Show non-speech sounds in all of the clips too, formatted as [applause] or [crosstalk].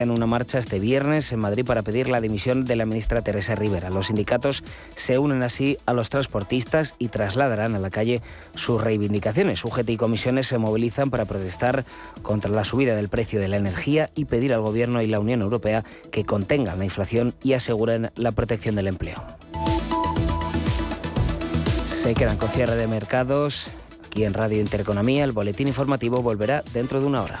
en una marcha este viernes en Madrid para pedir la dimisión de la ministra Teresa Rivera. Los sindicatos se unen así a los transportistas y trasladarán a la calle sus reivindicaciones. UGT y comisiones se movilizan para protestar contra la subida del precio de la energía y pedir al Gobierno y la Unión Europea que contengan la inflación y aseguren la protección del empleo. Se quedan con cierre de mercados. Aquí en Radio Intereconomía el boletín informativo volverá dentro de una hora.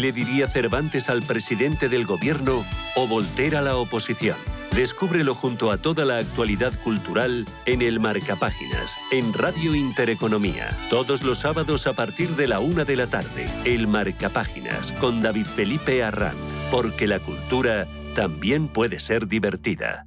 ¿Qué le diría Cervantes al presidente del gobierno o Voltaire a la oposición? Descúbrelo junto a toda la actualidad cultural en el Marcapáginas, en Radio Intereconomía. Todos los sábados a partir de la una de la tarde. El Marcapáginas, con David Felipe Arranz. Porque la cultura también puede ser divertida.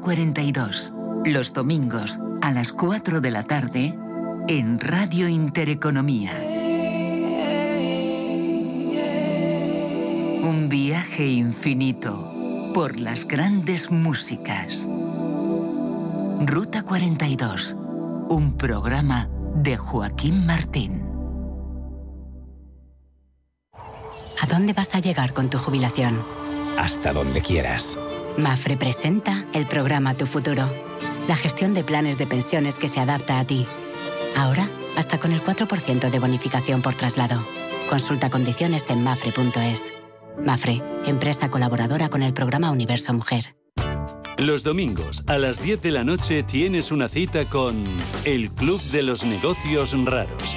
42. Los domingos a las 4 de la tarde en Radio Intereconomía. Un viaje infinito por las grandes músicas. Ruta 42. Un programa de Joaquín Martín. ¿A dónde vas a llegar con tu jubilación? Hasta donde quieras. Mafre presenta el programa Tu Futuro, la gestión de planes de pensiones que se adapta a ti. Ahora, hasta con el 4% de bonificación por traslado. Consulta condiciones en mafre.es. Mafre, empresa colaboradora con el programa Universo Mujer. Los domingos a las 10 de la noche tienes una cita con El Club de los Negocios Raros.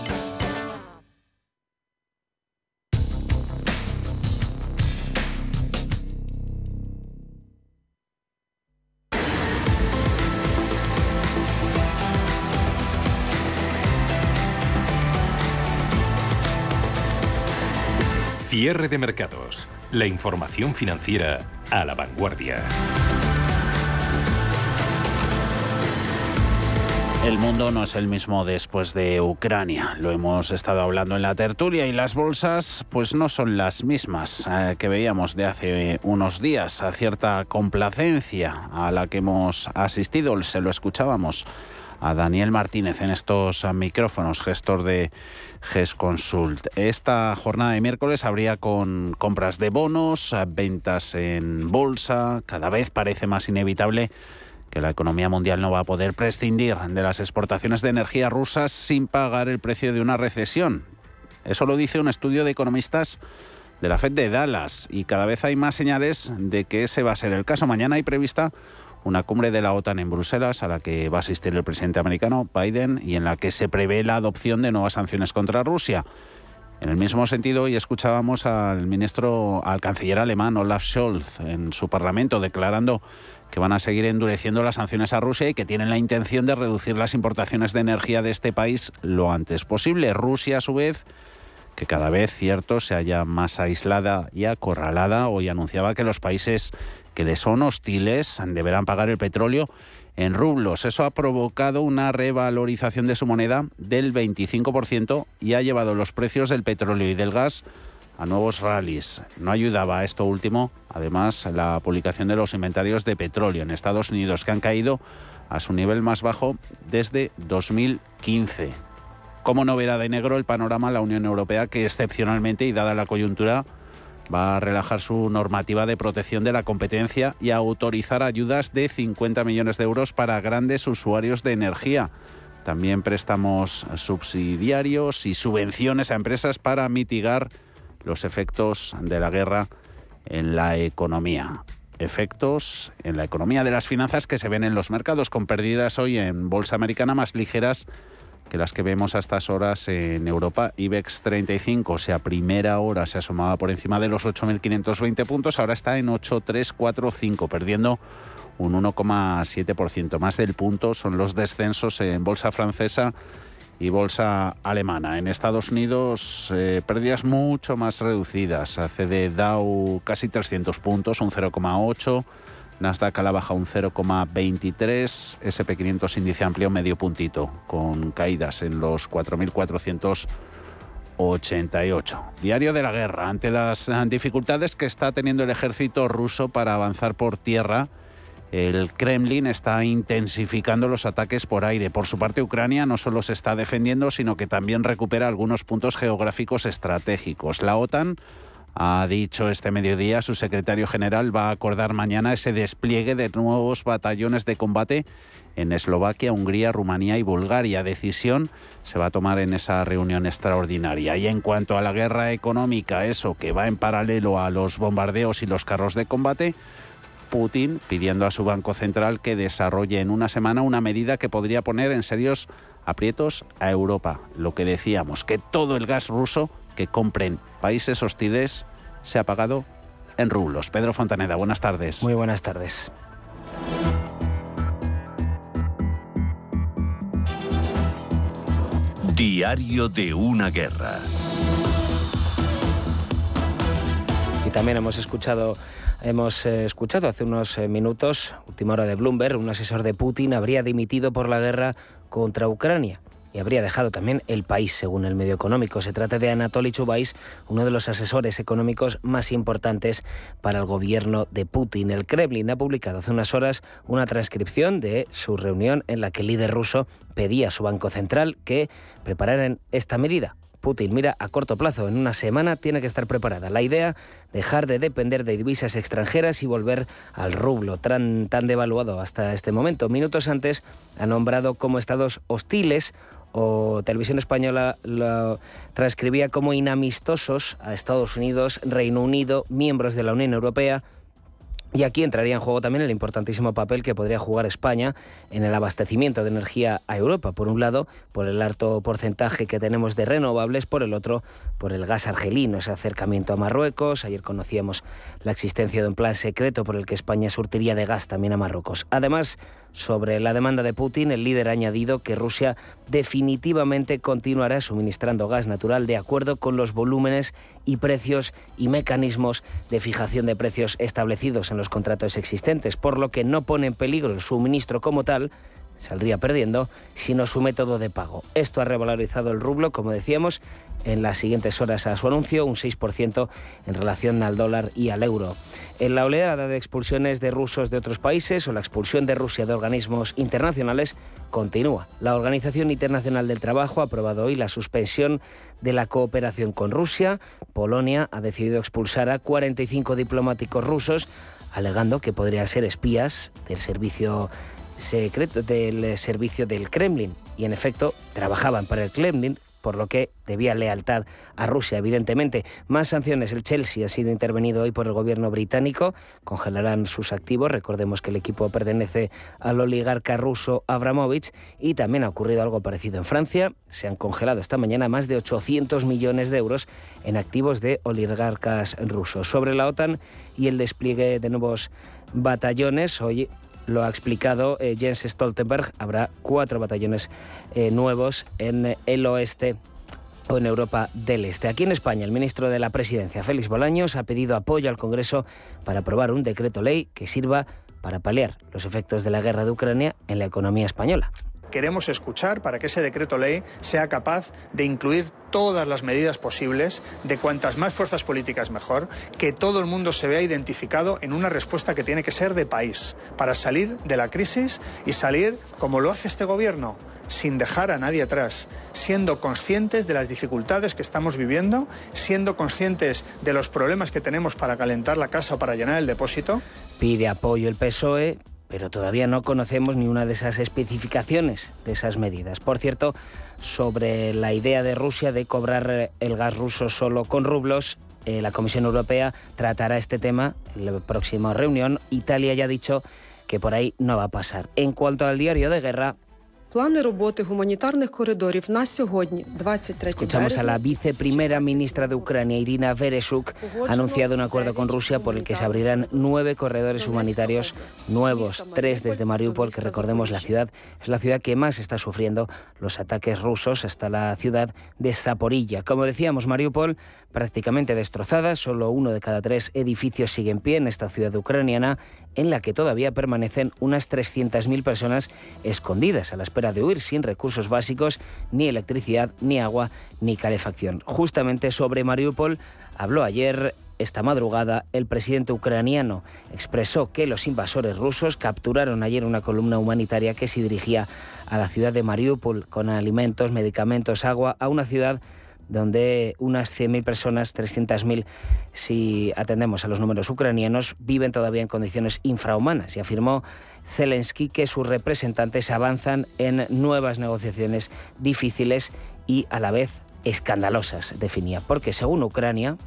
Cierre de mercados. La información financiera a la vanguardia. El mundo no es el mismo después de Ucrania. Lo hemos estado hablando en la tertulia y las bolsas pues no son las mismas eh, que veíamos de hace unos días. A cierta complacencia a la que hemos asistido, se lo escuchábamos a Daniel Martínez en estos micrófonos, gestor de GESConsult. Esta jornada de miércoles habría con compras de bonos, ventas en bolsa, cada vez parece más inevitable que la economía mundial no va a poder prescindir de las exportaciones de energía rusas sin pagar el precio de una recesión. Eso lo dice un estudio de economistas de la Fed de Dallas y cada vez hay más señales de que ese va a ser el caso. Mañana hay prevista una cumbre de la OTAN en Bruselas a la que va a asistir el presidente americano Biden y en la que se prevé la adopción de nuevas sanciones contra Rusia. En el mismo sentido, hoy escuchábamos al ministro, al canciller alemán Olaf Scholz en su parlamento declarando que van a seguir endureciendo las sanciones a Rusia y que tienen la intención de reducir las importaciones de energía de este país lo antes posible. Rusia, a su vez, que cada vez, cierto, se haya más aislada y acorralada, hoy anunciaba que los países que le son hostiles deberán pagar el petróleo en rublos. Eso ha provocado una revalorización de su moneda del 25% y ha llevado los precios del petróleo y del gas a nuevos rallies. No ayudaba a esto último, además, la publicación de los inventarios de petróleo en Estados Unidos, que han caído a su nivel más bajo desde 2015. Como no verá de negro el panorama la Unión Europea, que excepcionalmente y dada la coyuntura, va a relajar su normativa de protección de la competencia y a autorizar ayudas de 50 millones de euros para grandes usuarios de energía. También préstamos subsidiarios y subvenciones a empresas para mitigar los efectos de la guerra en la economía. Efectos en la economía de las finanzas que se ven en los mercados con pérdidas hoy en bolsa americana más ligeras que las que vemos a estas horas en Europa. IBEX 35, o sea, primera hora se asomaba por encima de los 8.520 puntos, ahora está en 8.345, perdiendo un 1,7%. Más del punto son los descensos en bolsa francesa y bolsa alemana. En Estados Unidos, eh, pérdidas mucho más reducidas. Hace de Dow casi 300 puntos, un 0,8. Nasdaq a la baja un 0,23. SP500 índice amplio medio puntito, con caídas en los 4.488. Diario de la guerra. Ante las dificultades que está teniendo el ejército ruso para avanzar por tierra, el Kremlin está intensificando los ataques por aire. Por su parte, Ucrania no solo se está defendiendo, sino que también recupera algunos puntos geográficos estratégicos. La OTAN ha dicho este mediodía, su secretario general va a acordar mañana ese despliegue de nuevos batallones de combate en Eslovaquia, Hungría, Rumanía y Bulgaria. Decisión se va a tomar en esa reunión extraordinaria. Y en cuanto a la guerra económica, eso que va en paralelo a los bombardeos y los carros de combate, Putin pidiendo a su Banco Central que desarrolle en una semana una medida que podría poner en serios aprietos a Europa. Lo que decíamos, que todo el gas ruso que compren países hostiles se ha pagado en rublos. Pedro Fontaneda, buenas tardes. Muy buenas tardes. Diario de una guerra. Y también hemos escuchado Hemos eh, escuchado hace unos eh, minutos, última hora de Bloomberg, un asesor de Putin habría dimitido por la guerra contra Ucrania y habría dejado también el país, según el medio económico. Se trata de Anatoly Chubais, uno de los asesores económicos más importantes para el gobierno de Putin. El Kremlin ha publicado hace unas horas una transcripción de su reunión en la que el líder ruso pedía a su Banco Central que prepararan esta medida, Putin mira a corto plazo. En una semana tiene que estar preparada. La idea, dejar de depender de divisas extranjeras y volver al rublo, tan, tan devaluado hasta este momento. Minutos antes ha nombrado como estados hostiles o Televisión Española lo transcribía como inamistosos a Estados Unidos, Reino Unido, miembros de la Unión Europea, y aquí entraría en juego también el importantísimo papel que podría jugar España en el abastecimiento de energía a Europa. Por un lado, por el alto porcentaje que tenemos de renovables, por el otro, por el gas argelino, ese acercamiento a Marruecos. Ayer conocíamos la existencia de un plan secreto por el que España surtiría de gas también a Marruecos. Además, sobre la demanda de Putin, el líder ha añadido que Rusia definitivamente continuará suministrando gas natural de acuerdo con los volúmenes y precios y mecanismos de fijación de precios establecidos en los contratos existentes, por lo que no pone en peligro el suministro como tal, saldría perdiendo, sino su método de pago. Esto ha revalorizado el rublo, como decíamos, en las siguientes horas a su anuncio, un 6% en relación al dólar y al euro. En la oleada de expulsiones de rusos de otros países o la expulsión de Rusia de organismos internacionales continúa. La Organización Internacional del Trabajo ha aprobado hoy la suspensión de la cooperación con Rusia. Polonia ha decidido expulsar a 45 diplomáticos rusos, alegando que podrían ser espías del servicio secreto del servicio del Kremlin y en efecto trabajaban para el Kremlin por lo que debía lealtad a Rusia, evidentemente. Más sanciones. El Chelsea ha sido intervenido hoy por el gobierno británico. Congelarán sus activos. Recordemos que el equipo pertenece al oligarca ruso Abramovich. Y también ha ocurrido algo parecido en Francia. Se han congelado esta mañana más de 800 millones de euros en activos de oligarcas rusos. Sobre la OTAN y el despliegue de nuevos batallones, hoy lo ha explicado eh, Jens Stoltenberg. Habrá cuatro batallones eh, nuevos en el oeste o en Europa del Este. Aquí en España, el ministro de la Presidencia, Félix Bolaños, ha pedido apoyo al Congreso para aprobar un decreto ley que sirva para paliar los efectos de la guerra de Ucrania en la economía española queremos escuchar para que ese decreto ley sea capaz de incluir todas las medidas posibles, de cuantas más fuerzas políticas mejor, que todo el mundo se vea identificado en una respuesta que tiene que ser de país, para salir de la crisis y salir como lo hace este gobierno, sin dejar a nadie atrás, siendo conscientes de las dificultades que estamos viviendo, siendo conscientes de los problemas que tenemos para calentar la casa o para llenar el depósito. Pide apoyo el PSOE, pero todavía no conocemos ni una de esas especificaciones de esas medidas. Por cierto, sobre la idea de Rusia de cobrar el gas ruso solo con rublos, eh, la Comisión Europea tratará este tema en la próxima reunión. Italia ya ha dicho que por ahí no va a pasar. En cuanto al diario de guerra, Escuchamos a la viceprimera ministra de Ucrania, Irina Vereshuk, ha anunciado un acuerdo con Rusia por el que se abrirán nueve corredores humanitarios nuevos, tres desde Mariupol, que recordemos la ciudad es la ciudad que más está sufriendo los ataques rusos, hasta la ciudad de Zaporilla. Como decíamos, Mariupol prácticamente destrozada, solo uno de cada tres edificios sigue en pie en esta ciudad ucraniana, en la que todavía permanecen unas 300.000 personas escondidas a la espera de huir sin recursos básicos, ni electricidad, ni agua, ni calefacción. Justamente sobre Mariupol habló ayer esta madrugada, el presidente ucraniano expresó que los invasores rusos capturaron ayer una columna humanitaria que se dirigía a la ciudad de Mariupol con alimentos, medicamentos, agua, a una ciudad donde unas 100.000 personas, 300.000, si atendemos a los números ucranianos, viven todavía en condiciones infrahumanas. Y afirmó Zelensky que sus representantes avanzan en nuevas negociaciones difíciles y a la vez escandalosas, definía, porque según Ucrania,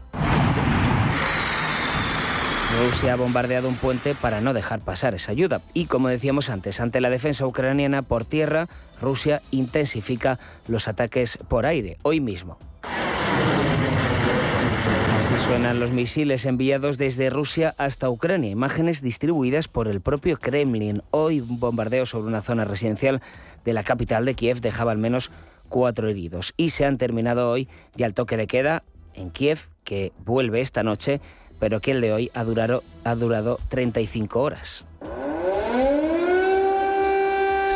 Rusia ha bombardeado un puente para no dejar pasar esa ayuda. Y como decíamos antes, ante la defensa ucraniana por tierra, Rusia intensifica los ataques por aire, hoy mismo. Así suenan los misiles enviados desde Rusia hasta Ucrania, imágenes distribuidas por el propio Kremlin. Hoy un bombardeo sobre una zona residencial de la capital de Kiev dejaba al menos cuatro heridos. Y se han terminado hoy ya el toque de queda en Kiev, que vuelve esta noche pero que el de hoy ha durado, ha durado 35 horas.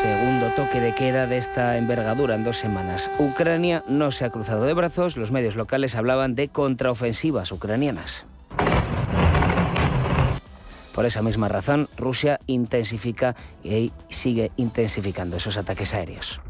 Segundo toque de queda de esta envergadura en dos semanas. Ucrania no se ha cruzado de brazos, los medios locales hablaban de contraofensivas ucranianas. Por esa misma razón, Rusia intensifica y sigue intensificando esos ataques aéreos.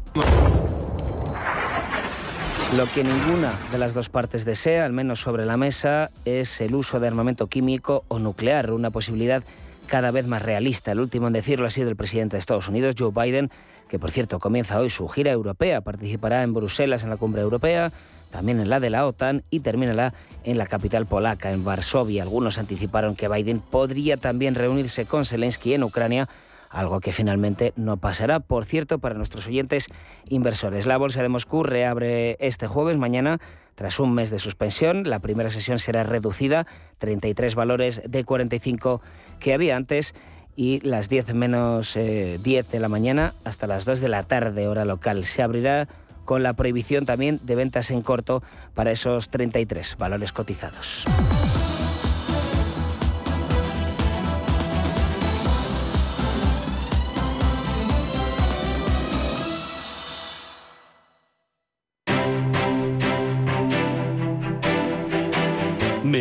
Lo que ninguna de las dos partes desea, al menos sobre la mesa, es el uso de armamento químico o nuclear, una posibilidad cada vez más realista. El último en decirlo ha sido el presidente de Estados Unidos, Joe Biden, que por cierto comienza hoy su gira europea, participará en Bruselas en la cumbre europea, también en la de la OTAN y terminará en la capital polaca, en Varsovia. Algunos anticiparon que Biden podría también reunirse con Zelensky en Ucrania algo que finalmente no pasará. Por cierto, para nuestros oyentes inversores, la Bolsa de Moscú reabre este jueves, mañana, tras un mes de suspensión. La primera sesión será reducida, 33 valores de 45 que había antes y las 10 menos 10 eh, de la mañana hasta las 2 de la tarde, hora local. Se abrirá con la prohibición también de ventas en corto para esos 33 valores cotizados.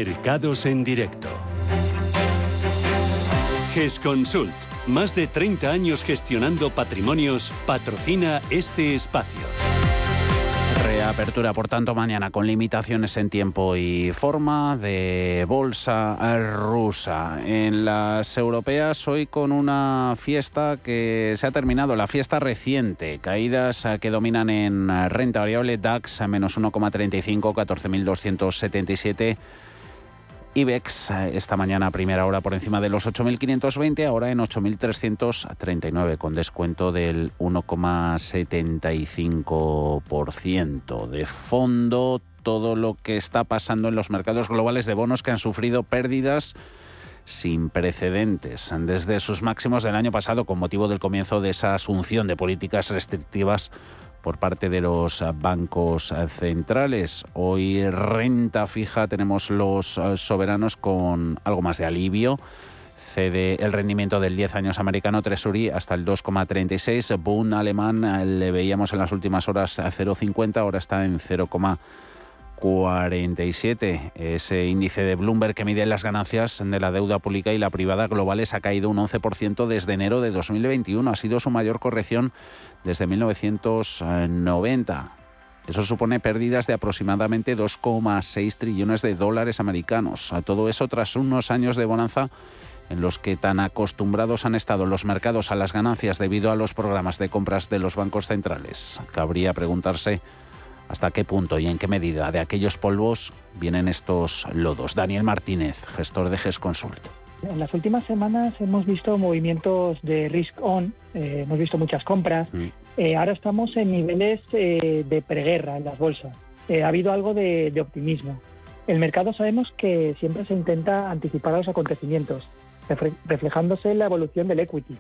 Mercados en directo. GESConsult, más de 30 años gestionando patrimonios, patrocina este espacio. Reapertura, por tanto, mañana con limitaciones en tiempo y forma de bolsa rusa. En las europeas, hoy con una fiesta que se ha terminado, la fiesta reciente. Caídas que dominan en renta variable DAX a menos 1,35, 14.277. IBEX eh, esta mañana a primera hora por encima de los 8.520, ahora en 8.339 con descuento del 1,75%. De fondo, todo lo que está pasando en los mercados globales de bonos que han sufrido pérdidas sin precedentes desde sus máximos del año pasado con motivo del comienzo de esa asunción de políticas restrictivas por parte de los bancos centrales. Hoy renta fija tenemos los eh, soberanos con algo más de alivio. Cede el rendimiento del 10 años americano Treasury hasta el 2,36. Bund alemán eh, le veíamos en las últimas horas a 0,50, ahora está en 0,49. 47. Ese índice de Bloomberg que mide las ganancias de la deuda pública y la privada globales ha caído un 11% desde enero de 2021. Ha sido su mayor corrección desde 1990. Eso supone pérdidas de aproximadamente 2,6 trillones de dólares americanos. A todo eso tras unos años de bonanza en los que tan acostumbrados han estado los mercados a las ganancias debido a los programas de compras de los bancos centrales. Cabría preguntarse hasta qué punto y en qué medida de aquellos polvos vienen estos lodos. Daniel Martínez, gestor de GESConsult. En las últimas semanas hemos visto movimientos de risk on, eh, hemos visto muchas compras. Mm. Eh, ahora estamos en niveles eh, de preguerra en las bolsas. Eh, ha habido algo de, optimismo. El mercado sabemos que siempre se intenta anticipar a los acontecimientos, reflejándose en la evolución del equity.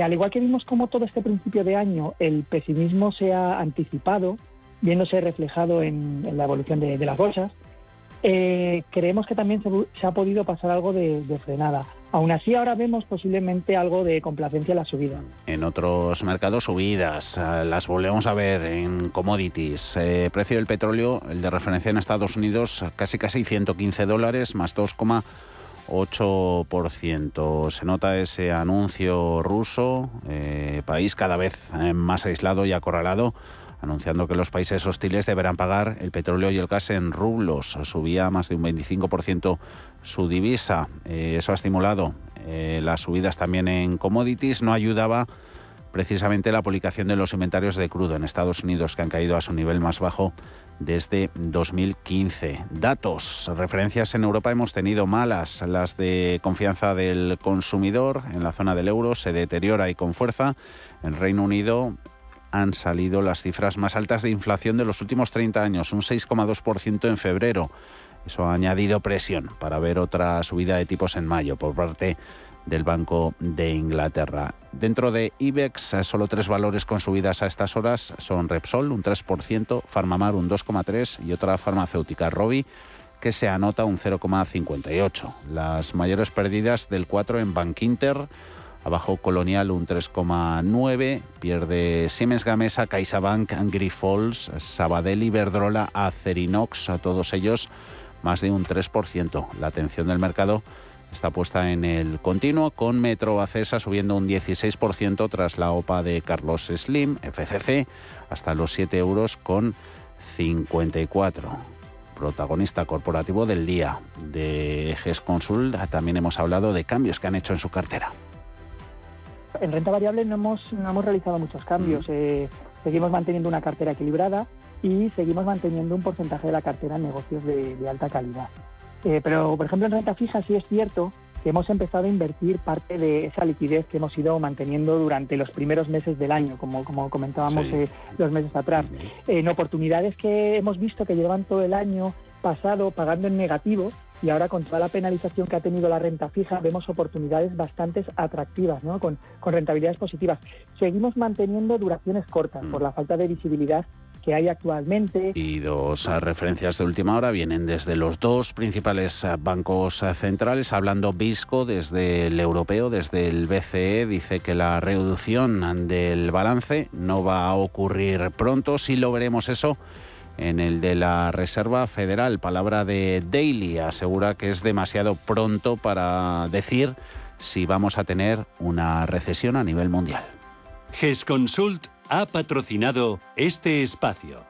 al igual que vimos como todo este principio de año el pesimismo se ha anticipado, viéndose reflejado en, la evolución de, las bolsas, creemos que también se, ha podido pasar algo de frenada. Aún así, ahora vemos posiblemente algo de complacencia en la subida. En otros mercados, subidas. Eh, las volvemos a ver en commodities. Eh, precio del petróleo, el de referencia en Estados Unidos, casi casi 115 dólares, más 2,8%. Se nota ese anuncio ruso, eh, país cada vez más aislado y acorralado anunciando que los países hostiles deberán pagar el petróleo y el gas en rublos. Subía más de un 25% su divisa. Eh, eso ha estimulado eh, las subidas también en commodities. No ayudaba precisamente la publicación de los inventarios de crudo en Estados Unidos, que han caído a su nivel más bajo desde 2015. Datos, referencias en Europa hemos tenido malas, las de confianza del consumidor en la zona del euro se deteriora y con fuerza. En Reino Unido han salido las cifras más altas de inflación de los últimos 30 años, un 6,2% en febrero. Eso ha añadido presión para ver otra subida de tipos en mayo por parte del Banco de Inglaterra. Dentro de IBEX, solo tres valores con subidas a estas horas son Repsol, un 3%, Farmamar, un 2,3% y otra farmacéutica, Robi, que se anota un 0,58%. Las mayores pérdidas del 4 en Bank Inter, Abajo Colonial un 3,9, pierde Siemens Gamesa, CaixaBank, Grifols, Sabadell, Iberdrola, Acerinox, a todos ellos más de un 3%. La atención del mercado está puesta en el continuo, con Metro Acesa subiendo un 16% tras la OPA de Carlos Slim, FCC, hasta los 7 euros con 54 protagonista corporativo del día de GES Consult. También hemos hablado de cambios que han hecho en su cartera. En renta variable no hemos, no hemos realizado muchos cambios. Eh, seguimos manteniendo una cartera equilibrada y seguimos manteniendo un porcentaje de la cartera en negocios de, alta calidad. Eh, pero, por ejemplo, en renta fija sí es cierto que hemos empezado a invertir parte de esa liquidez que hemos ido manteniendo durante los primeros meses del año, como, como comentábamos eh, los meses atrás, en oportunidades que hemos visto que llevan todo el año pasado pagando en negativo y ahora con toda la penalización que ha tenido la renta fija vemos oportunidades bastante atractivas, ¿no? con, rentabilidades positivas. Seguimos manteniendo duraciones cortas por mm. la falta de visibilidad que hay actualmente. Y dos referencias de última hora vienen desde los dos principales bancos centrales, hablando Bisco desde el europeo, desde el BCE, dice que la reducción del balance no va a ocurrir pronto, si lo veremos eso en el de la Reserva Federal. Palabra de Daily asegura que es demasiado pronto para decir si vamos a tener una recesión a nivel mundial. GESConsult ha patrocinado este espacio.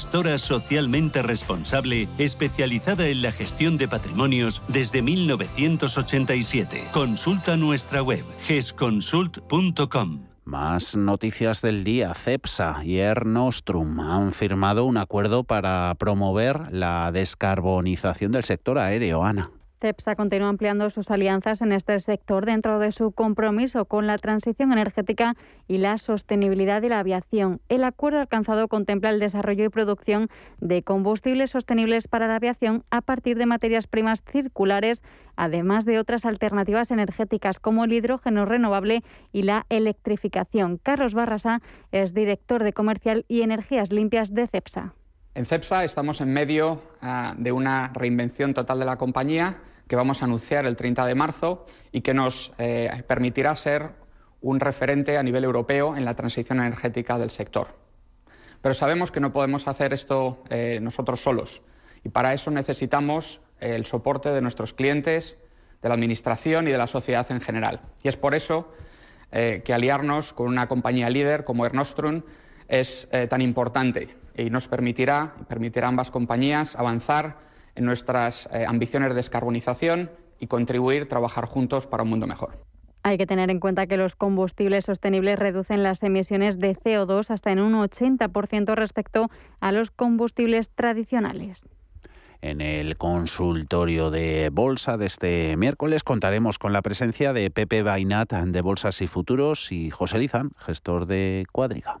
gestora socialmente responsable especializada en la gestión de patrimonios desde 1987. Consulta nuestra web gesconsult.com. Más noticias del día. CEPSA y Air Nostrum han firmado un acuerdo para promover la descarbonización del sector aéreo. Ana. CEPSA continúa ampliando sus alianzas en este sector dentro de su compromiso con la transición energética y la sostenibilidad de la aviación. El acuerdo alcanzado contempla el desarrollo y producción de combustibles sostenibles para la aviación a partir de materias primas circulares, además de otras alternativas energéticas como el hidrógeno renovable y la electrificación. Carlos Barrasa es director de Comercial y Energías Limpias de CEPSA. En CEPSA estamos en medio ah, de una reinvención total de la compañía que vamos a anunciar el 30 de marzo y que nos eh, permitirá ser un referente a nivel europeo en la transición energética del sector. Pero sabemos que no podemos hacer esto eh, nosotros solos y para eso necesitamos eh, el soporte de nuestros clientes, de la Administración y de la sociedad en general. Y es por eso que aliarnos con una compañía líder como Ernostrum es tan importante y nos permitirá, permitirá a ambas compañías avanzar en nuestras eh, ambiciones de descarbonización y contribuir a trabajar juntos para un mundo mejor. Hay que tener en cuenta que los combustibles sostenibles reducen las emisiones de CO2 hasta en un 80% respecto a los combustibles tradicionales. En el consultorio de bolsa de este miércoles contaremos con la presencia de Pepe Bainat de Bolsas y Futuros y José Lizán, gestor de Cuadriga.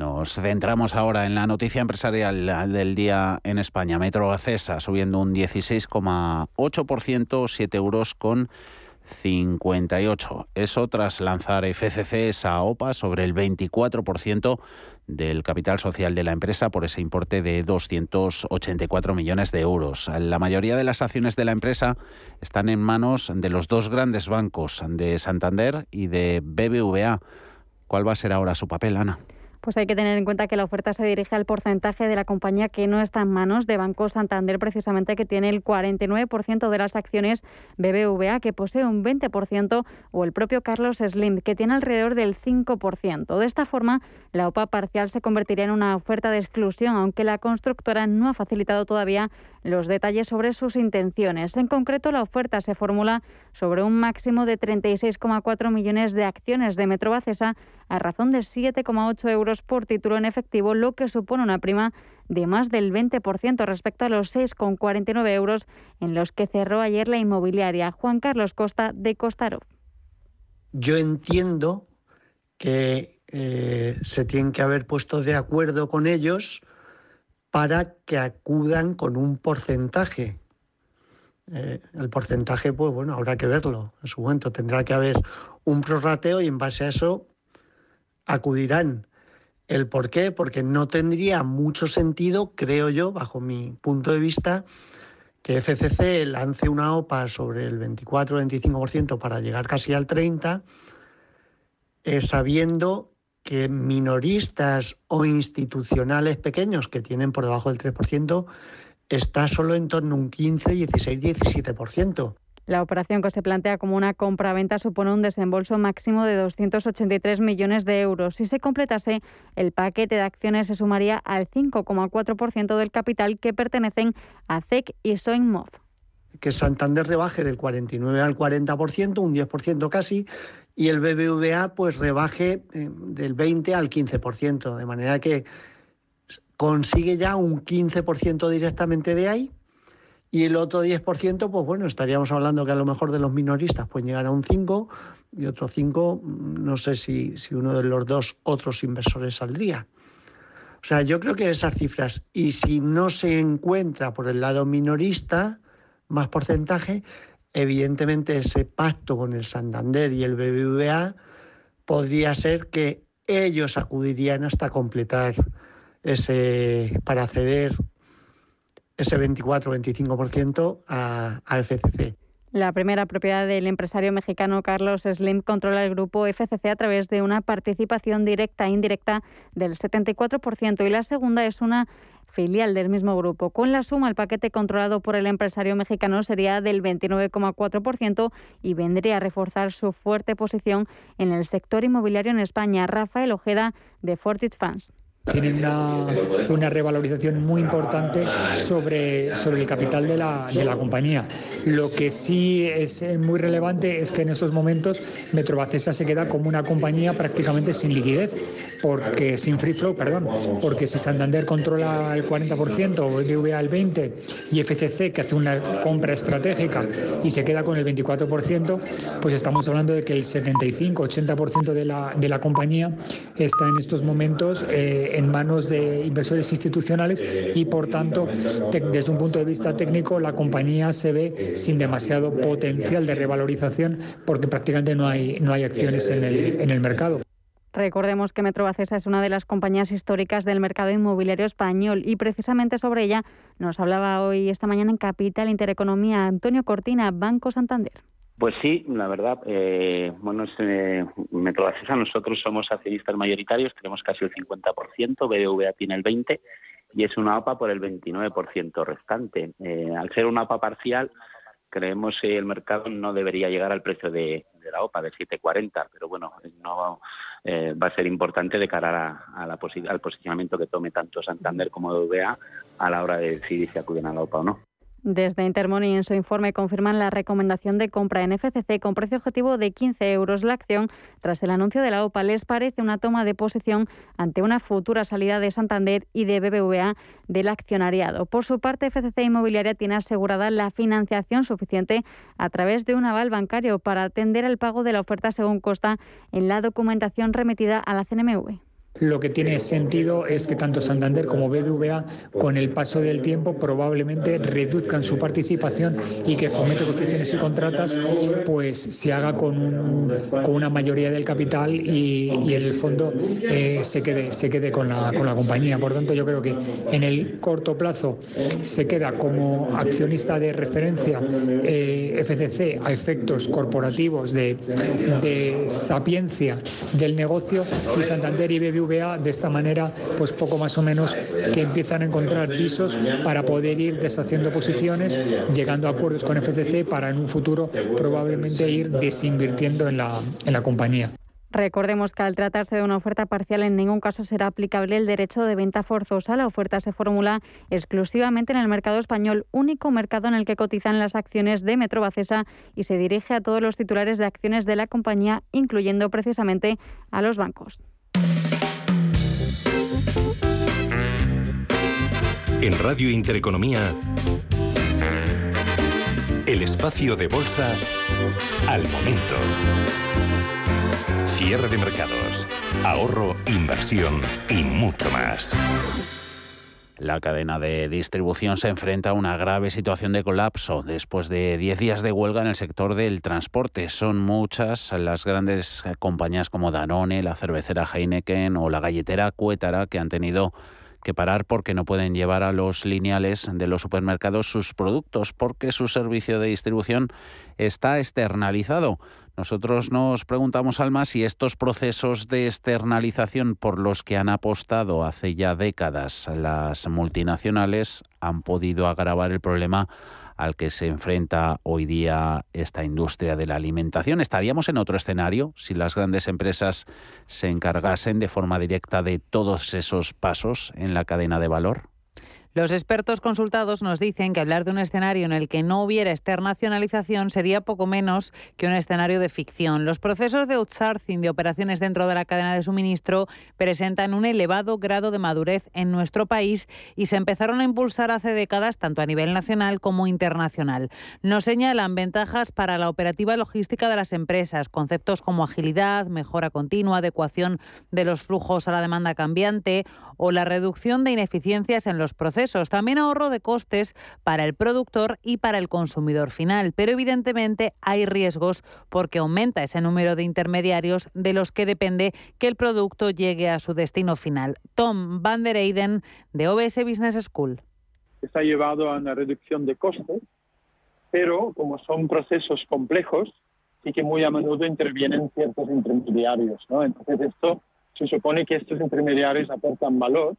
Nos centramos ahora en la noticia empresarial del día en España. Metro Acesa subiendo un 16,8%, 7 euros con 58. Eso tras lanzar FCC esa OPA sobre el 24% del capital social de la empresa por ese importe de 284 millones de euros. La mayoría de las acciones de la empresa están en manos de los dos grandes bancos, de Santander y de BBVA. ¿Cuál va a ser ahora su papel, Ana? Pues hay que tener en cuenta que la oferta se dirige al porcentaje de la compañía que no está en manos de Banco Santander, precisamente que tiene el 49% de las acciones BBVA, que posee un 20%, o el propio Carlos Slim, que tiene alrededor del 5%. De esta forma, la OPA parcial se convertiría en una oferta de exclusión, aunque la constructora no ha facilitado todavía los detalles sobre sus intenciones. En concreto, la oferta se formula sobre un máximo de 36,4 millones de acciones de Metrobacesa a razón de 7,8 euros por título en efectivo, lo que supone una prima de más del 20% respecto a los 6,49 euros en los que cerró ayer la inmobiliaria. Juan Carlos Costa de Costaro. Yo entiendo que eh, se tienen que haber puesto de acuerdo con ellos para que acudan con un porcentaje. Eh, el porcentaje, pues bueno, habrá que verlo. En su momento tendrá que haber un prorrateo y en base a eso acudirán. ¿El por qué? Porque no tendría mucho sentido, creo yo, bajo mi punto de vista, que FCC lance una OPA sobre el 24-25% para llegar casi al 30%, eh, sabiendo que minoristas o institucionales pequeños que tienen por debajo del 3% está solo en torno a un 15, 16, 17%. La operación que se plantea como una compra-venta supone un desembolso máximo de 283 millones de euros. Si se completase, el paquete de acciones se sumaría al 5,4% del capital que pertenecen a CEC y Soinmov. Que Santander rebaje del 49 al 40%, un 10% casi, y el BBVA pues rebaje eh, del 20 al 15%, de manera que consigue ya un 15% directamente de ahí y el otro 10%, pues bueno, estaríamos hablando que a lo mejor de los minoristas pueden llegar a un 5 y otro 5, mm, no sé si, si uno de los dos otros inversores saldría. O sea, yo creo que esas cifras, y si no se encuentra por el lado minorista más porcentaje, evidentemente ese pacto con el Santander y el BBVA podría ser que ellos acudirían hasta completar ese, para ceder ese 24-25% a, FCC. La primera propiedad del empresario mexicano Carlos Slim controla el grupo FCC a través de una participación directa e indirecta del 74% y la segunda es una filial del mismo grupo. Con la suma, el paquete controlado por el empresario mexicano sería del 29,4% y vendría a reforzar su fuerte posición en el sector inmobiliario en España. Rafael Ojeda, de Fortitude Funds. Tienen una, una, revalorización muy importante sobre, sobre el capital de la, de la, compañía. Lo que sí es muy relevante es que en estos momentos Metrobacesa se queda como una compañía prácticamente sin liquidez, porque sin free flow, perdón, porque si Santander controla el 40% o BBVA el 20% y FCC que hace una compra estratégica y se queda con el 24%, pues estamos hablando de que el 75-80% de la, de la compañía está en estos momentos eh, en manos de inversores institucionales y, por tanto, desde un punto de vista técnico, la compañía se ve sin demasiado potencial de revalorización porque prácticamente no hay, no hay acciones en el, en el mercado. Recordemos que Metrobacesa es una de las compañías históricas del mercado inmobiliario español y precisamente sobre ella nos hablaba hoy esta mañana en Capital Intereconomía Antonio Cortina, Banco Santander. Pues sí, la verdad, eh, bueno, eh, Metrobacesa, nosotros somos accionistas mayoritarios, tenemos casi el 50%, BBVA tiene el 20% y es una OPA por el 29% restante. Eh, al ser una OPA parcial, creemos que el mercado no debería llegar al precio de, la OPA, de 7,40, pero bueno, no eh, va a ser importante de cara a, la al posicionamiento que tome tanto Santander como BBVA a la hora de decidir si acuden a la OPA o no. Desde Intermoney en su informe confirman la recomendación de compra en FCC con precio objetivo de 15 euros la acción. Tras el anuncio de la OPA, les parece una toma de posición ante una futura salida de Santander y de BBVA del accionariado. Por su parte, FCC Inmobiliaria tiene asegurada la financiación suficiente a través de un aval bancario para atender el pago de la oferta según costa en la documentación remitida a la CNMV. Lo que tiene sentido es que tanto Santander como BBVA, con el paso del tiempo, probablemente reduzcan su participación y que Fomento Construcciones y Contratas pues se haga con, con una mayoría del capital y, en el fondo eh, se quede, se quede con, la, con la compañía. Por tanto, yo creo que en el corto plazo se queda como accionista de referencia eh, FCC a efectos corporativos de, de sapiencia del negocio y Santander y BBVA de esta manera, pues poco más o menos que empiezan a encontrar pisos para poder ir deshaciendo posiciones, llegando a acuerdos con FCC para en un futuro probablemente ir desinvirtiendo en la, en la compañía. Recordemos que al tratarse de una oferta parcial en ningún caso será aplicable el derecho de venta forzosa. La oferta se formula exclusivamente en el mercado español, único mercado en el que cotizan las acciones de Metrobacesa y se dirige a todos los titulares de acciones de la compañía, incluyendo precisamente a los bancos. En Radio Intereconomía, el espacio de bolsa al momento. Cierre de mercados, ahorro, inversión y mucho más. La cadena de distribución se enfrenta a una grave situación de colapso después de 10 días de huelga en el sector del transporte. Son muchas las grandes compañías como Danone, la cervecera Heineken o la galletera Cuétara que han tenido que parar porque no pueden llevar a los lineales de los supermercados sus productos porque su servicio de distribución está externalizado. Nosotros nos preguntamos, Alma, si estos procesos de externalización por los que han apostado hace ya décadas las multinacionales han podido agravar el problema al que se enfrenta hoy día esta industria de la alimentación. ¿Estaríamos en otro escenario si las grandes empresas se encargasen de forma directa de todos esos pasos en la cadena de valor? Los expertos consultados nos dicen que hablar de un escenario en el que no hubiera externacionalización sería poco menos que un escenario de ficción. Los procesos de outsourcing de operaciones dentro de la cadena de suministro presentan un elevado grado de madurez en nuestro país y se empezaron a impulsar hace décadas tanto a nivel nacional como internacional. Nos señalan ventajas para la operativa logística de las empresas, conceptos como agilidad, mejora continua, adecuación de los flujos a la demanda cambiante o la reducción de ineficiencias en los procesos también ahorro de costes para el productor y para el consumidor final, pero evidentemente hay riesgos porque aumenta ese número de intermediarios de los que depende que el producto llegue a su destino final. Tom van der Eyden de OBS Business School. Está llevado a una reducción de costes, pero como son procesos complejos, sí que muy a menudo intervienen ciertos intermediarios. ¿no? Entonces esto se supone que estos intermediarios aportan valor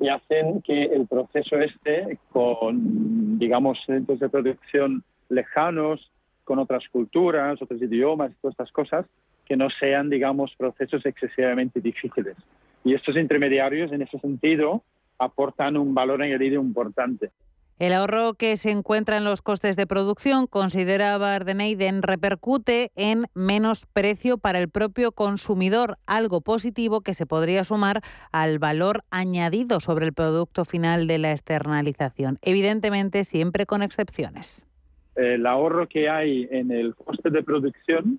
y hacen que el proceso este, con, digamos, centros de producción lejanos, con otras culturas, otros idiomas, todas estas cosas, que no sean, digamos, procesos excesivamente difíciles. Y estos intermediarios, en ese sentido, aportan un valor añadido importante. El ahorro que se encuentra en los costes de producción, considera Bardeneiden, repercute en menos precio para el propio consumidor, algo positivo que se podría sumar al valor añadido sobre el producto final de la externalización, evidentemente siempre con excepciones. El ahorro que hay en el coste de producción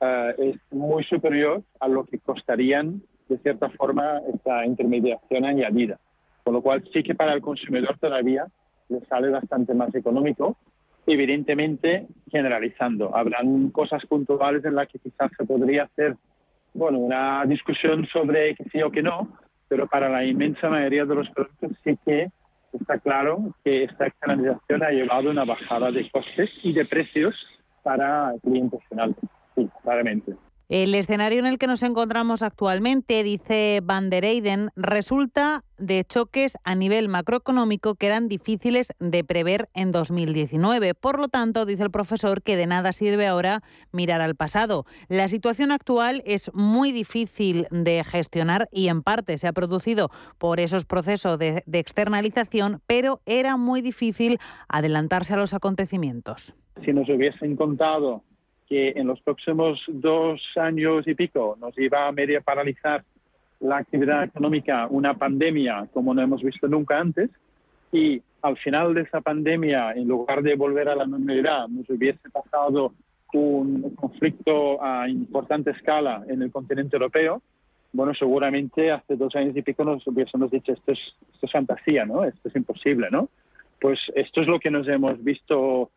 eh, es muy superior a lo que costarían, de cierta forma, esta intermediación añadida. Con lo cual sí que para el consumidor todavía le sale bastante más económico, evidentemente generalizando. Habrán cosas puntuales en las que quizás se podría hacer bueno, una discusión sobre que sí o que no, pero para la inmensa mayoría de los productos sí que está claro que esta externalización ha llevado a una bajada de costes y de precios para clientes finales. Sí, claramente. El escenario en el que nos encontramos actualmente, dice Van der Eyden, resulta de choques a nivel macroeconómico que eran difíciles de prever en 2019. Por lo tanto, dice el profesor que de nada sirve ahora mirar al pasado. La situación actual es muy difícil de gestionar y en parte se ha producido por esos procesos de, de externalización, pero era muy difícil adelantarse a los acontecimientos. Si nos hubiesen contado en los próximos dos años y pico nos iba a medio paralizar la actividad económica una pandemia como no hemos visto nunca antes y al final de esa pandemia, en lugar de volver a la normalidad, nos hubiese pasado un conflicto a importante escala en el continente europeo, bueno, seguramente hace dos años y pico nos hubiésemos dicho esto es, esto es fantasía, ¿no? Esto es imposible, ¿no? Pues esto es lo que nos hemos visto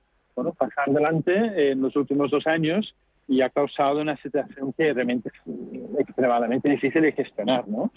pasar adelante en los últimos dos años y ha causado una situación que realmente es extremadamente difícil de gestionar, ¿no?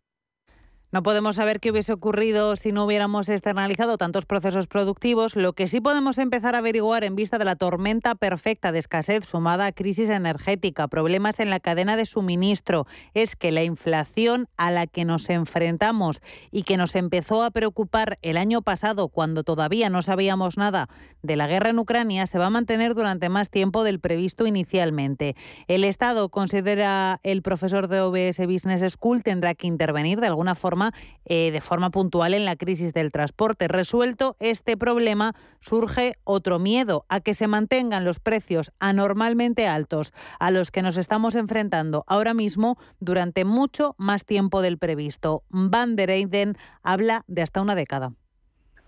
No podemos saber qué hubiese ocurrido si no hubiéramos externalizado tantos procesos productivos. Lo que sí podemos empezar a averiguar en vista de la tormenta perfecta de escasez sumada a crisis energética, problemas en la cadena de suministro, es que la inflación a la que nos enfrentamos y que nos empezó a preocupar el año pasado cuando todavía no sabíamos nada de la guerra en Ucrania se va a mantener durante más tiempo del previsto inicialmente. El Estado, considera el profesor de OBS Business School, tendrá que intervenir de alguna forma eh, de forma puntual en la crisis del transporte. Resuelto este problema, surge otro miedo a que se mantengan los precios anormalmente altos a los que nos estamos enfrentando ahora mismo durante mucho más tiempo del previsto. Van der Eyden habla de hasta una década.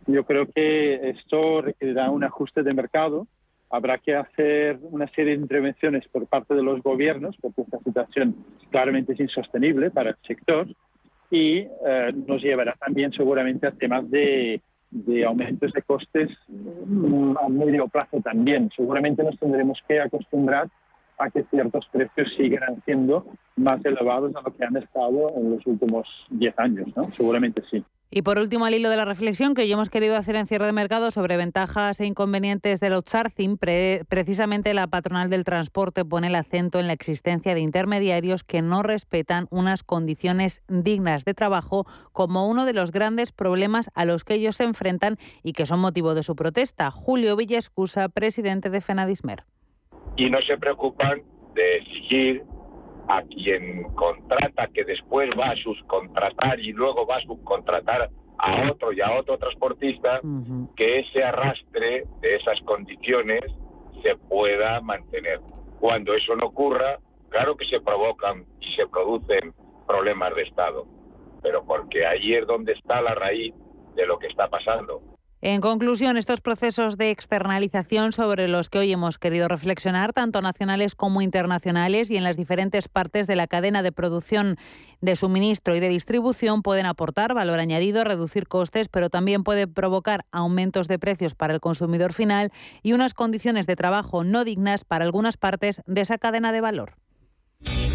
Yo creo que esto requerirá un ajuste de mercado. Habrá que hacer una serie de intervenciones por parte de los gobiernos, porque esta situación claramente es insostenible para el sector y eh, nos llevará también seguramente a temas de, aumentos de costes mm, a medio plazo también. Seguramente nos tendremos que acostumbrar a que ciertos precios sigan siendo más elevados a lo que han estado en los últimos 10 años, ¿no? Seguramente sí. Y por último, al hilo de la reflexión que hoy hemos querido hacer en cierre de mercado sobre ventajas e inconvenientes del outsourcing, precisamente la patronal del transporte pone el acento en la existencia de intermediarios que no respetan unas condiciones dignas de trabajo como uno de los grandes problemas a los que ellos se enfrentan y que son motivo de su protesta. Julio Villescusa, presidente de Fenadismer. Y no se preocupan de exigir a quien contrata, que después va a subcontratar y luego va a subcontratar a otro y a otro transportista, que ese arrastre de esas condiciones se pueda mantener. Cuando eso no ocurra, claro que se provocan y se producen problemas de Estado, pero porque ahí es donde está la raíz de lo que está pasando. En conclusión, estos procesos de externalización sobre los que hoy hemos querido reflexionar, tanto nacionales como internacionales y en las diferentes partes de la cadena de producción, de suministro y de distribución, pueden aportar valor añadido, reducir costes, pero también puede provocar aumentos de precios para el consumidor final y unas condiciones de trabajo no dignas para algunas partes de esa cadena de valor.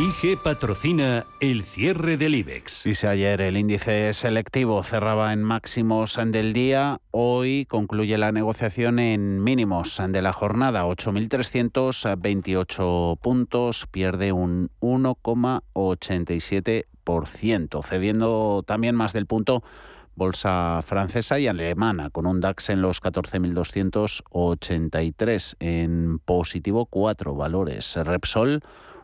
IG patrocina el cierre del IBEX. Dice ayer el índice selectivo cerraba en máximos del día. Hoy concluye la negociación en mínimos de la jornada. 8.328 puntos. Pierde un 1,87%. Cediendo también más del punto bolsa francesa y alemana, con un DAX en los 14.283. En positivo, cuatro valores. Repsol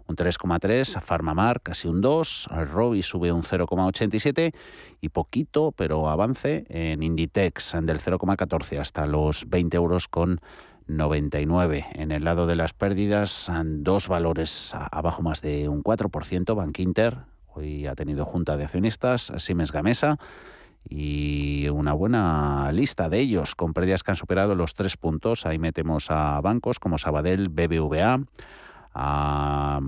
un 3,3, Farmamar casi un 2, Robi sube un 0,87 y poquito, pero avance en Inditex del 0,14 hasta los 20 euros con 99. En el lado de las pérdidas, dos valores abajo más de un 4%, Bank Inter, hoy ha tenido junta de accionistas, Siemens Gamesa, y una buena lista de ellos con pérdidas que han superado los tres puntos. Ahí metemos a bancos como Sabadell, BBVA, a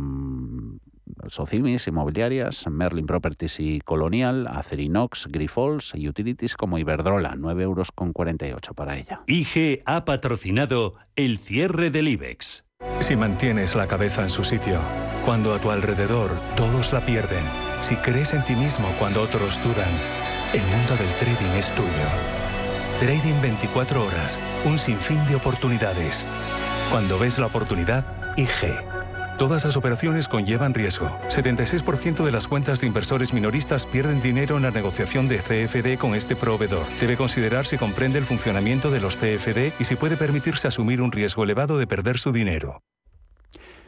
Socimis Inmobiliarias, Merlin Properties y Colonial, Acerinox, Grifols y Utilities como Iberdrola, 9 euros con 48 para ella. IG ha patrocinado el cierre del IBEX. Si mantienes la cabeza en su sitio, cuando a tu alrededor todos la pierden, si crees en ti mismo cuando otros dudan, el mundo del trading es tuyo. Trading 24 horas, un sinfín de oportunidades. Cuando ves la oportunidad, IG. Todas las operaciones conllevan riesgo. 76% de las cuentas de inversores minoristas pierden dinero en la negociación de CFD con este proveedor. Debe considerar si comprende el funcionamiento de los CFD y si puede permitirse asumir un riesgo elevado de perder su dinero.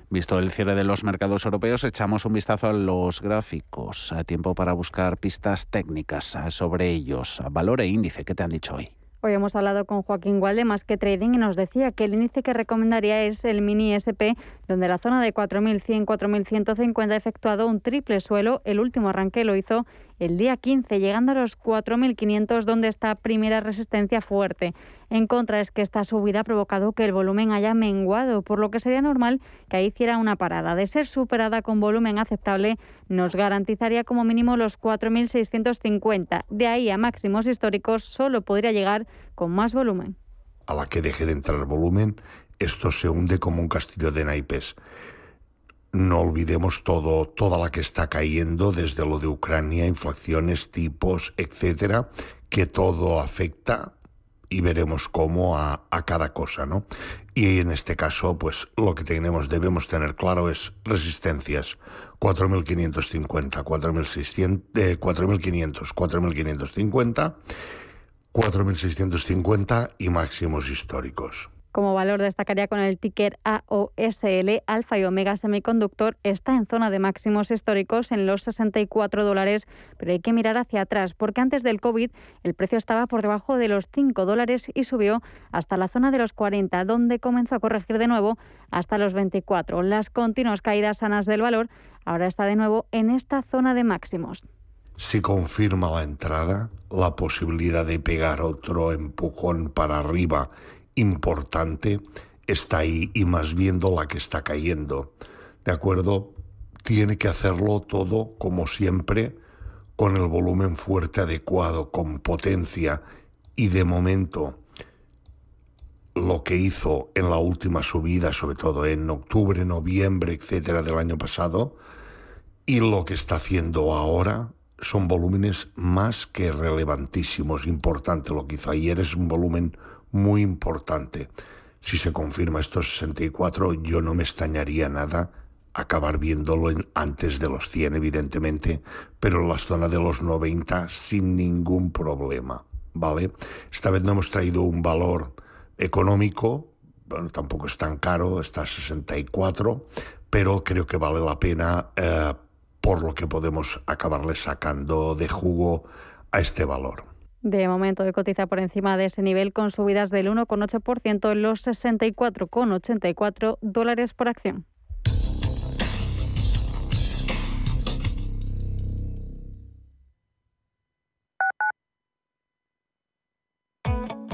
Visto el cierre de los mercados europeos, echamos un vistazo a los gráficos. A tiempo para buscar pistas técnicas sobre ellos. Valor e índice, ¿qué te han dicho hoy? Hoy hemos hablado con Joaquín Gual de Más que Trading y nos decía que el índice que recomendaría es el mini SP, donde la zona de 4.100-4.150 ha efectuado un triple suelo. El último arranque lo hizo el día 15, llegando a los 4.500, donde está primera resistencia fuerte. En contra es que esta subida ha provocado que el volumen haya menguado, por lo que sería normal que ahí hiciera una parada. De ser superada con volumen aceptable, nos garantizaría como mínimo los 4.650. De ahí a máximos históricos solo podría llegar con más volumen. A la que deje de entrar volumen, esto se hunde como un castillo de naipes no olvidemos todo, toda la que está cayendo desde lo de Ucrania, inflaciones, tipos, etcétera, que todo afecta y veremos cómo a, cada cosa, ¿no? Y en este caso, pues lo que tenemos, debemos tener claro es resistencias. 4.550, 4.600, eh, 4.500, 4.550, 4.650 y máximos históricos. Como valor destacaría con el ticker AOSL, Alfa y Omega Semiconductor está en zona de máximos históricos en los 64 dólares, pero hay que mirar hacia atrás porque antes del COVID el precio estaba por debajo de los 5 dólares y subió hasta la zona de los 40, donde comenzó a corregir de nuevo hasta los 24. Las continuas caídas sanas del valor ahora está de nuevo en esta zona de máximos. Si confirma la entrada, la posibilidad de pegar otro empujón para arriba importante está ahí y más viendo la que está cayendo. ¿De acuerdo? Tiene que hacerlo todo como siempre, con el volumen fuerte adecuado, con potencia y de momento lo que hizo en la última subida, sobre todo en octubre, noviembre, etcétera, del año pasado, y lo que está haciendo ahora son volúmenes más que relevantísimos. Importante lo que hizo ayer es un volumen muy importante. Si se confirma estos 64, yo no me extrañaría nada acabar viéndolo antes de los 100, evidentemente, pero en la zona de los 90 sin ningún problema, ¿vale? Esta vez no hemos traído un valor económico, bueno, tampoco es tan caro, está a 64, pero creo que vale la pena eh, por lo que podemos acabarle sacando de jugo a este valor. De momento de cotiza por encima de ese nivel con subidas del 1,8% en los 64,84 dólares por acción.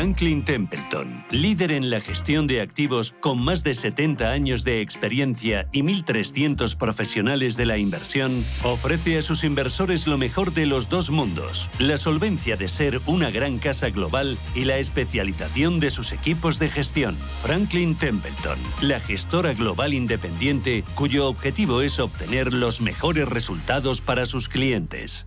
Franklin Templeton, líder en la gestión de activos con más de 70 años de experiencia y 1.300 profesionales de la inversión, ofrece a sus inversores lo mejor de los dos mundos, la solvencia de ser una gran casa global y la especialización de sus equipos de gestión. Franklin Templeton, la gestora global independiente cuyo objetivo es obtener los mejores resultados para sus clientes.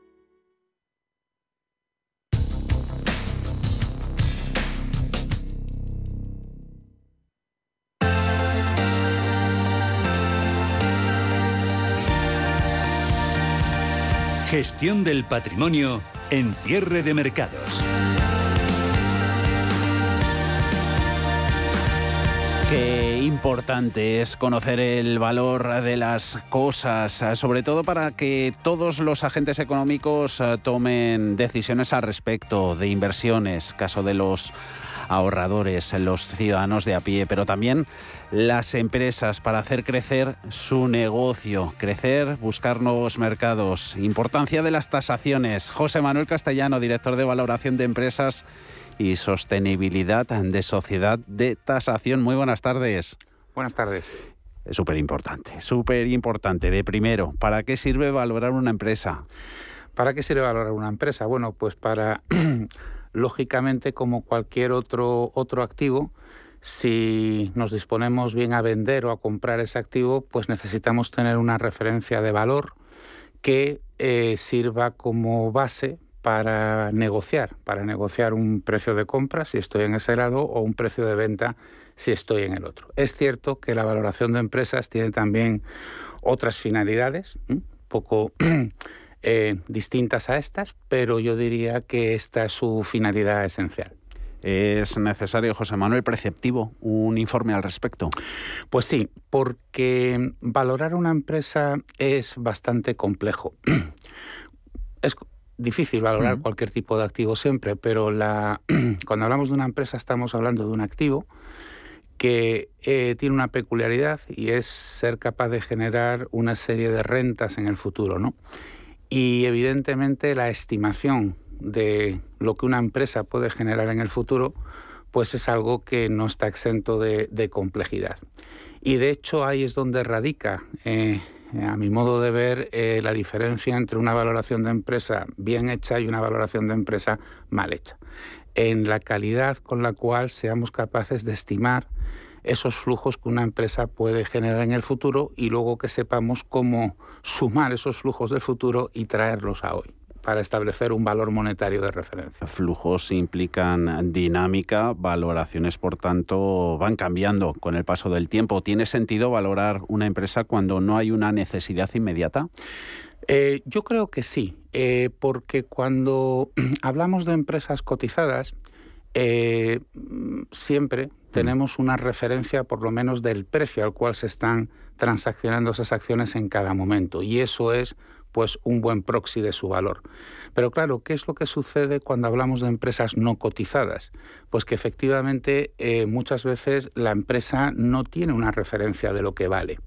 Gestión del patrimonio en cierre de mercados. Qué importante es conocer el valor de las cosas, sobre todo para que todos los agentes económicos eh, tomen decisiones al respecto de inversiones, caso de los ahorradores, los ciudadanos de a pie, pero también las empresas para hacer crecer su negocio, crecer, buscar nuevos mercados. Importancia de las tasaciones. José Manuel Castellano, director de valoración de empresas y sostenibilidad de Sociedad de Tasación. Muy buenas tardes. Buenas tardes. Es súper importante, súper importante. De primero, ¿para qué sirve valorar una empresa? ¿Para qué sirve valorar una empresa? Bueno, pues para, [clears throat] lógicamente, como cualquier otro, otro activo, si nos disponemos bien a vender o a comprar ese activo, pues necesitamos tener una referencia de valor que eh, sirva como base para negociar, para negociar un precio de compra si estoy en ese lado o un precio de venta si estoy en el otro. Es cierto que la valoración de empresas tiene también otras finalidades, poco [clears throat] eh, distintas a estas, pero yo diría que esta es su finalidad esencial. ¿Es necesario, José Manuel, preceptivo un informe al respecto? Pues sí, porque valorar una empresa es bastante complejo. [clears throat] es difícil valorar cualquier tipo de activo siempre, pero la, [clears throat] cuando hablamos de una empresa estamos hablando de un activo que eh, tiene una peculiaridad y es ser capaz de generar una serie de rentas en el futuro, ¿no? Y evidentemente la estimación de lo que una empresa puede generar en el futuro, pues es algo que no está exento de, complejidad. Y de hecho ahí es donde radica, eh, a mi modo de ver, eh, la diferencia entre una valoración de empresa bien hecha y una valoración de empresa mal hecha. En la calidad con la cual seamos capaces de estimar esos flujos que una empresa puede generar en el futuro y luego que sepamos cómo sumar esos flujos del futuro y traerlos a hoy para establecer un valor monetario de referencia. Flujos implican dinámica, valoraciones, por tanto, van cambiando con el paso del tiempo. ¿Tiene sentido valorar una empresa cuando no hay una necesidad inmediata? Eh, yo creo que sí, eh, porque cuando [clears throat] hablamos de empresas cotizadas, eh, siempre. Tenemos una referencia por lo menos del precio al cual se están transaccionando esas acciones en cada momento. Y eso es pues un buen proxy de su valor. Pero claro, ¿qué es lo que sucede cuando hablamos de empresas no cotizadas? Pues que efectivamente eh, muchas veces la empresa no tiene una referencia de lo que vale.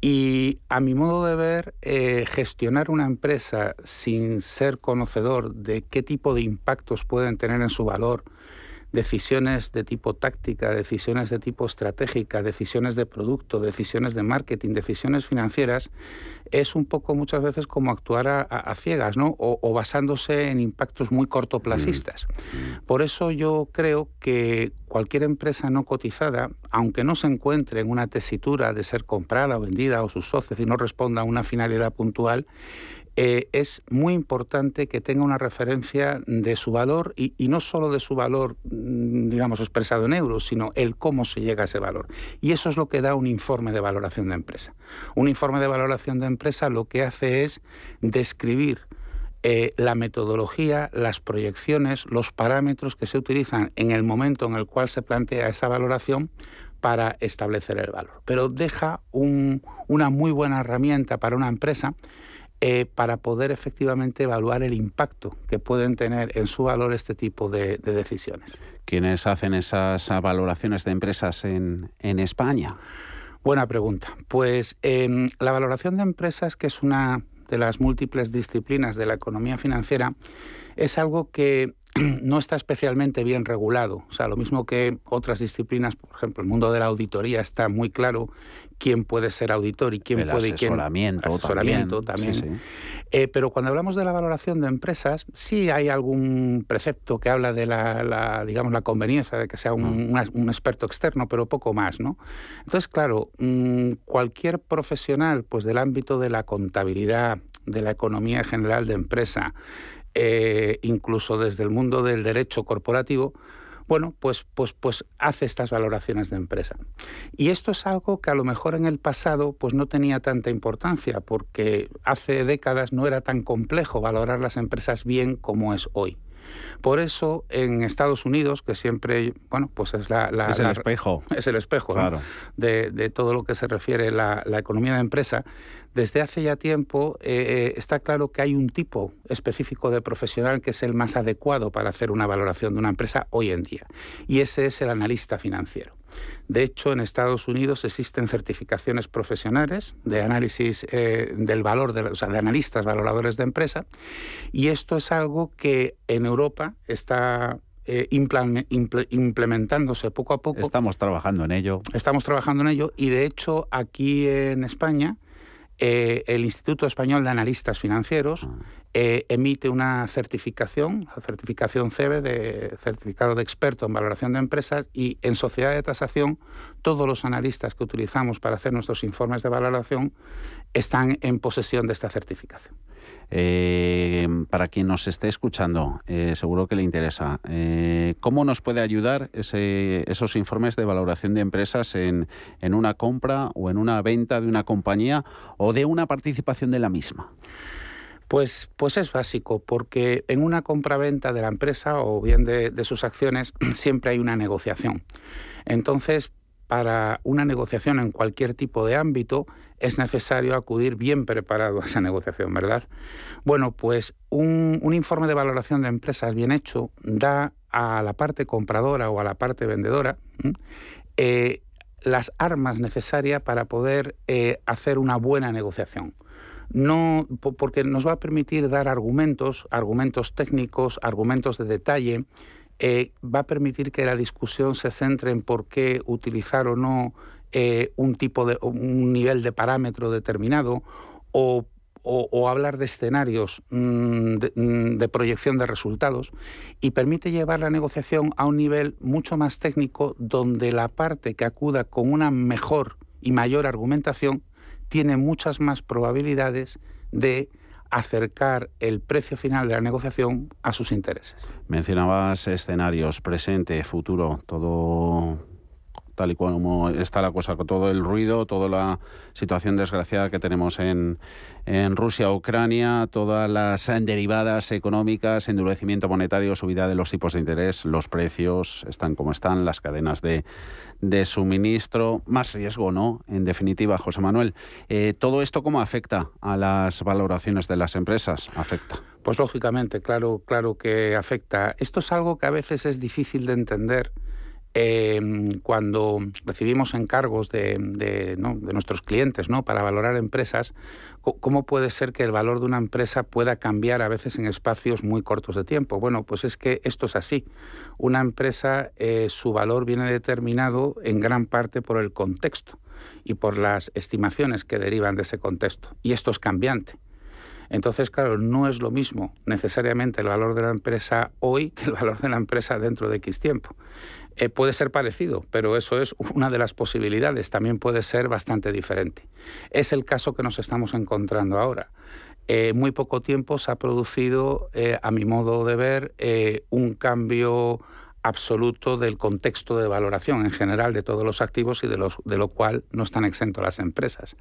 Y a mi modo de ver, eh, gestionar una empresa sin ser conocedor de qué tipo de impactos pueden tener en su valor, decisiones de tipo táctica, decisiones de tipo estratégica, decisiones de producto, decisiones de marketing, decisiones financieras, es un poco muchas veces como actuar a, ciegas, ¿no? O, basándose en impactos muy cortoplacistas. Mm. Por eso yo creo que cualquier empresa no cotizada, aunque no se encuentre en una tesitura de ser comprada o vendida o sus socios y no responda a una finalidad puntual, eh, es muy importante que tenga una referencia de su valor y, no solo de su valor, mm, digamos, expresado en euros, sino el cómo se llega a ese valor. Y eso es lo que da un informe de valoración de empresa. Un informe de valoración de empresa lo que hace es describir eh, la metodología, las proyecciones, los parámetros que se utilizan en el momento en el cual se plantea esa valoración para establecer el valor. Pero deja una muy buena herramienta para una empresa eh, para poder efectivamente evaluar el impacto que pueden tener en su valor este tipo de, decisiones. ¿Quiénes hacen esas valoraciones de empresas en, España? Buena pregunta. Pues em, la valoración de empresas, que es una de las múltiples disciplinas de la economía financiera, es algo que [clears throat] no está especialmente bien regulado. O sea, lo mismo que otras disciplinas, por ejemplo, el mundo de la auditoría está muy claro quién puede ser auditor y quién puede quién asesoramiento también. Eh, pero cuando hablamos de la valoración de empresas, sí hay algún precepto que habla de la, digamos, la conveniencia de que sea un, mm. experto externo, pero poco más, ¿no? Entonces, claro, mm, cualquier profesional, pues del ámbito de la contabilidad, de la economía general de empresa, eh, incluso desde el mundo del derecho corporativo, bueno, pues, pues, pues hace estas valoraciones de empresa. Y esto es algo que a lo mejor en el pasado pues no tenía tanta importancia, porque hace décadas no era tan complejo valorar las empresas bien como es hoy. Por eso en Estados Unidos, que siempre, bueno, pues es la... [laughs] es el espejo. Es el espejo de, todo lo que se refiere a la economía de empresa, desde hace ya tiempo eh, eh, está claro que hay un tipo específico de profesional que es el más adecuado para hacer una valoración de una empresa hoy en día, y ese es el analista financiero. De hecho, en Estados Unidos existen certificaciones profesionales de análisis eh, del valor, de, o sea, de analistas valoradores de empresa, y esto es algo que en Europa está implementándose poco a poco. Estamos trabajando en ello. Estamos trabajando en ello y de hecho aquí en España eh, el Instituto Español de Analistas Financieros ah. eh, emite una certificación, la certificación CEBE, de certificado de experto en valoración de empresas, y en sociedad de tasación todos los analistas que utilizamos para hacer nuestros informes de valoración están en posesión de esta certificación. Eh, para quien nos esté escuchando, eh, seguro que le interesa. Eh, ¿Cómo nos puede ayudar esos informes de valoración de empresas en, una compra o en una venta de una compañía o de una participación de la misma? Pues, pues es básico, porque en una compra-venta de la empresa o bien de, de sus acciones [clears throat] siempre hay una negociación. Entonces, para una negociación en cualquier tipo de ámbito, es necesario acudir bien preparado a esa negociación, ¿verdad? Bueno, pues un, informe de valoración de empresas bien hecho da a la parte compradora o a la parte vendedora eh, las armas necesarias para poder eh, hacer una buena negociación. No, porque nos va a permitir dar argumentos, argumentos técnicos, argumentos de detalle, eh, va a permitir que la discusión se centre en por qué utilizar o no eh, un tipo de un nivel de parámetro determinado o, hablar de escenarios mm, mm, de, proyección de resultados y permite llevar la negociación a un nivel mucho más técnico donde la parte que acuda con una mejor y mayor argumentación tiene muchas más probabilidades de acercar el precio final de la negociación a sus intereses. Mencionabas escenarios presente, futuro, todo tal y como está la cosa, con todo el ruido, toda la situación desgraciada que tenemos en, en Rusia, Ucrania, todas las derivadas económicas, endurecimiento monetario, subida de los tipos de interés, los precios están como están, las cadenas de, de suministro, más riesgo, ¿no? En definitiva, José Manuel, eh, ¿todo esto cómo afecta a las valoraciones de las empresas? Afecta. Pues lógicamente, claro, claro que afecta. Esto es algo que a veces es difícil de entender Em, cuando recibimos encargos de, nuestros clientes ¿no? para valorar empresas, ¿cómo puede ser que el valor de una empresa pueda cambiar a veces en espacios muy cortos de tiempo? Bueno, pues es que esto es así. Una empresa, eh, su valor viene determinado en gran parte por el contexto y por las estimaciones que derivan de ese contexto. Y esto es cambiante. Entonces, claro, no es lo mismo necesariamente el valor de la empresa hoy que el valor de la empresa dentro de X tiempo. Eh, puede ser parecido, pero eso es una de las posibilidades. También puede ser bastante diferente. Es el caso que nos estamos encontrando ahora. En muy poco tiempo se ha producido, eh, a mi modo de ver, eh, un cambio absoluto del contexto de valoración en general de todos los activos y de, los, de lo cual no están exentos las empresas.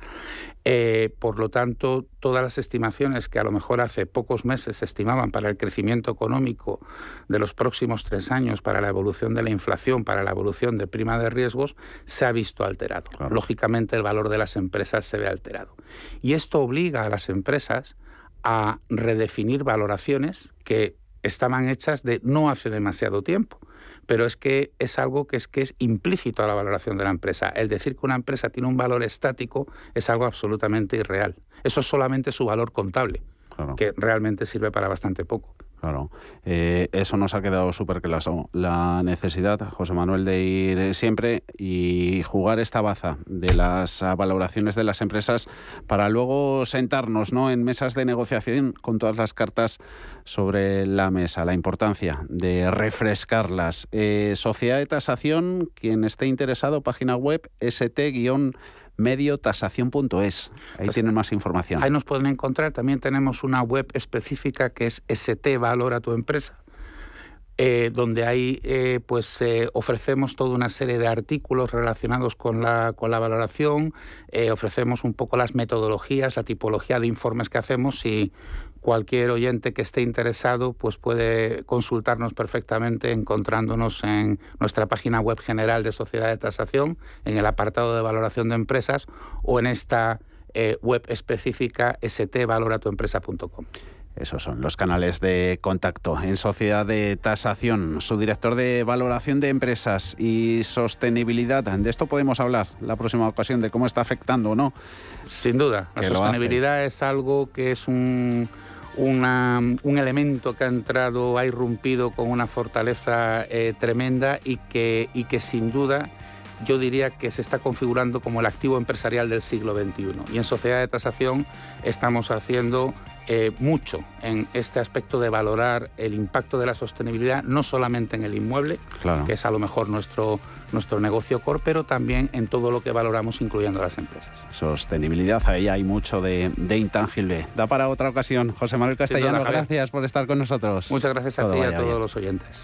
Eh, por lo tanto, todas las estimaciones que a lo mejor hace pocos meses se estimaban para el crecimiento económico de los próximos tres años, para la evolución de la inflación, para la evolución de prima de riesgos, se ha visto alterado. Lógicamente, el valor de las empresas se ve alterado. Y esto obliga a las empresas a redefinir valoraciones que estaban hechas de no hace demasiado tiempo pero es que es algo que es, que es implícito a la valoración de la empresa. El decir que una empresa tiene un valor estático es algo absolutamente irreal. Eso es solamente su valor contable, que realmente sirve para bastante poco. Claro, eh, eso nos ha quedado súper claro. La necesidad, José Manuel, de ir siempre y jugar esta baza de las valoraciones de las empresas para luego sentarnos ¿no? en mesas de negociación con todas las cartas sobre la mesa. La importancia de refrescarlas. Eh, sociedad de tasación, quien esté interesado, página web st- mediotasación.es. Ahí pues tienen más información. Ahí nos pueden encontrar. También tenemos una web específica que es ST Valora tu empresa. Eh, donde ahí eh, pues eh, ofrecemos toda una serie de artículos relacionados con la, con la valoración, ofrecemos un poco las metodologías, la tipología de informes que hacemos y cualquier oyente que esté interesado pues puede consultarnos perfectamente encontrándonos en nuestra página web general de Sociedad de Tasación, en el apartado de valoración de empresas o en esta eh, web específica stvaloratuempresa.com. Esos son los canales de contacto en Sociedad de Tasación. Su director de valoración de empresas y sostenibilidad. De esto podemos hablar la próxima ocasión, de cómo está afectando o no. Sin duda. La sostenibilidad es algo que es un un elemento que ha entrado, ha irrumpido con una fortaleza eh, tremenda y que, y que sin duda yo diría que se está configurando como el activo empresarial del siglo XXI. Y en Sociedad de Tasación estamos haciendo eh, mucho en este aspecto de valorar el impacto de la sostenibilidad, no solamente en el inmueble, que es a lo mejor nuestro, nuestro negocio core, pero también en todo lo que valoramos, incluyendo las empresas. Sostenibilidad, ahí hay mucho de, intangible. Da para otra ocasión. José Manuel Castellano, gracias por estar con nosotros. Muchas gracias a ti y a todos los oyentes.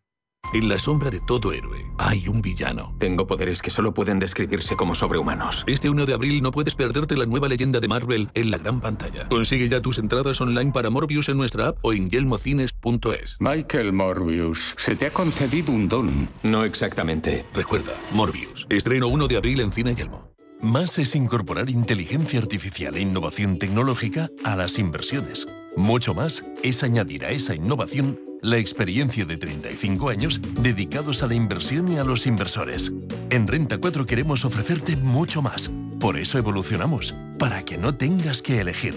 En la sombra de todo héroe hay un villano. Tengo poderes que solo pueden describirse como sobrehumanos. Este 1 de abril no puedes perderte la nueva leyenda de Marvel en la gran pantalla. Consigue ya tus entradas online para Morbius en nuestra app o en yelmocines.es. Michael Morbius, se te ha concedido un don. No exactamente. Recuerda, Morbius. Estreno 1 de abril en Cine Yelmo. Más es incorporar inteligencia artificial e innovación tecnológica a las inversiones. Mucho más es añadir a esa innovación la experiencia de 35 años dedicados a la inversión y a los inversores. En Renta 4 queremos ofrecerte mucho más. Por eso evolucionamos, para que no tengas que elegir.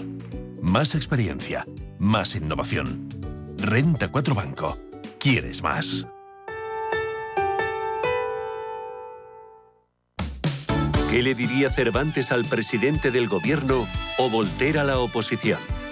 Más experiencia, más innovación. Renta 4 Banco. ¿Quieres más? ¿Qué le diría Cervantes al presidente del gobierno o Voltaire a la oposición?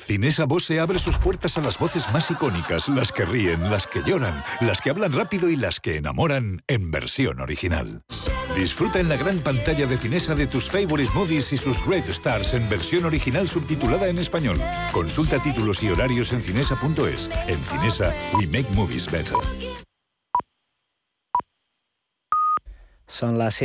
Cinesa Bose abre sus puertas a las voces más icónicas, las que ríen, las que lloran, las que hablan rápido y las que enamoran en versión original. Disfruta en la gran pantalla de Cinesa de tus favorite movies y sus great stars en versión original subtitulada en español. Consulta títulos y horarios en cinesa.es. En Cinesa, we make movies better. Son las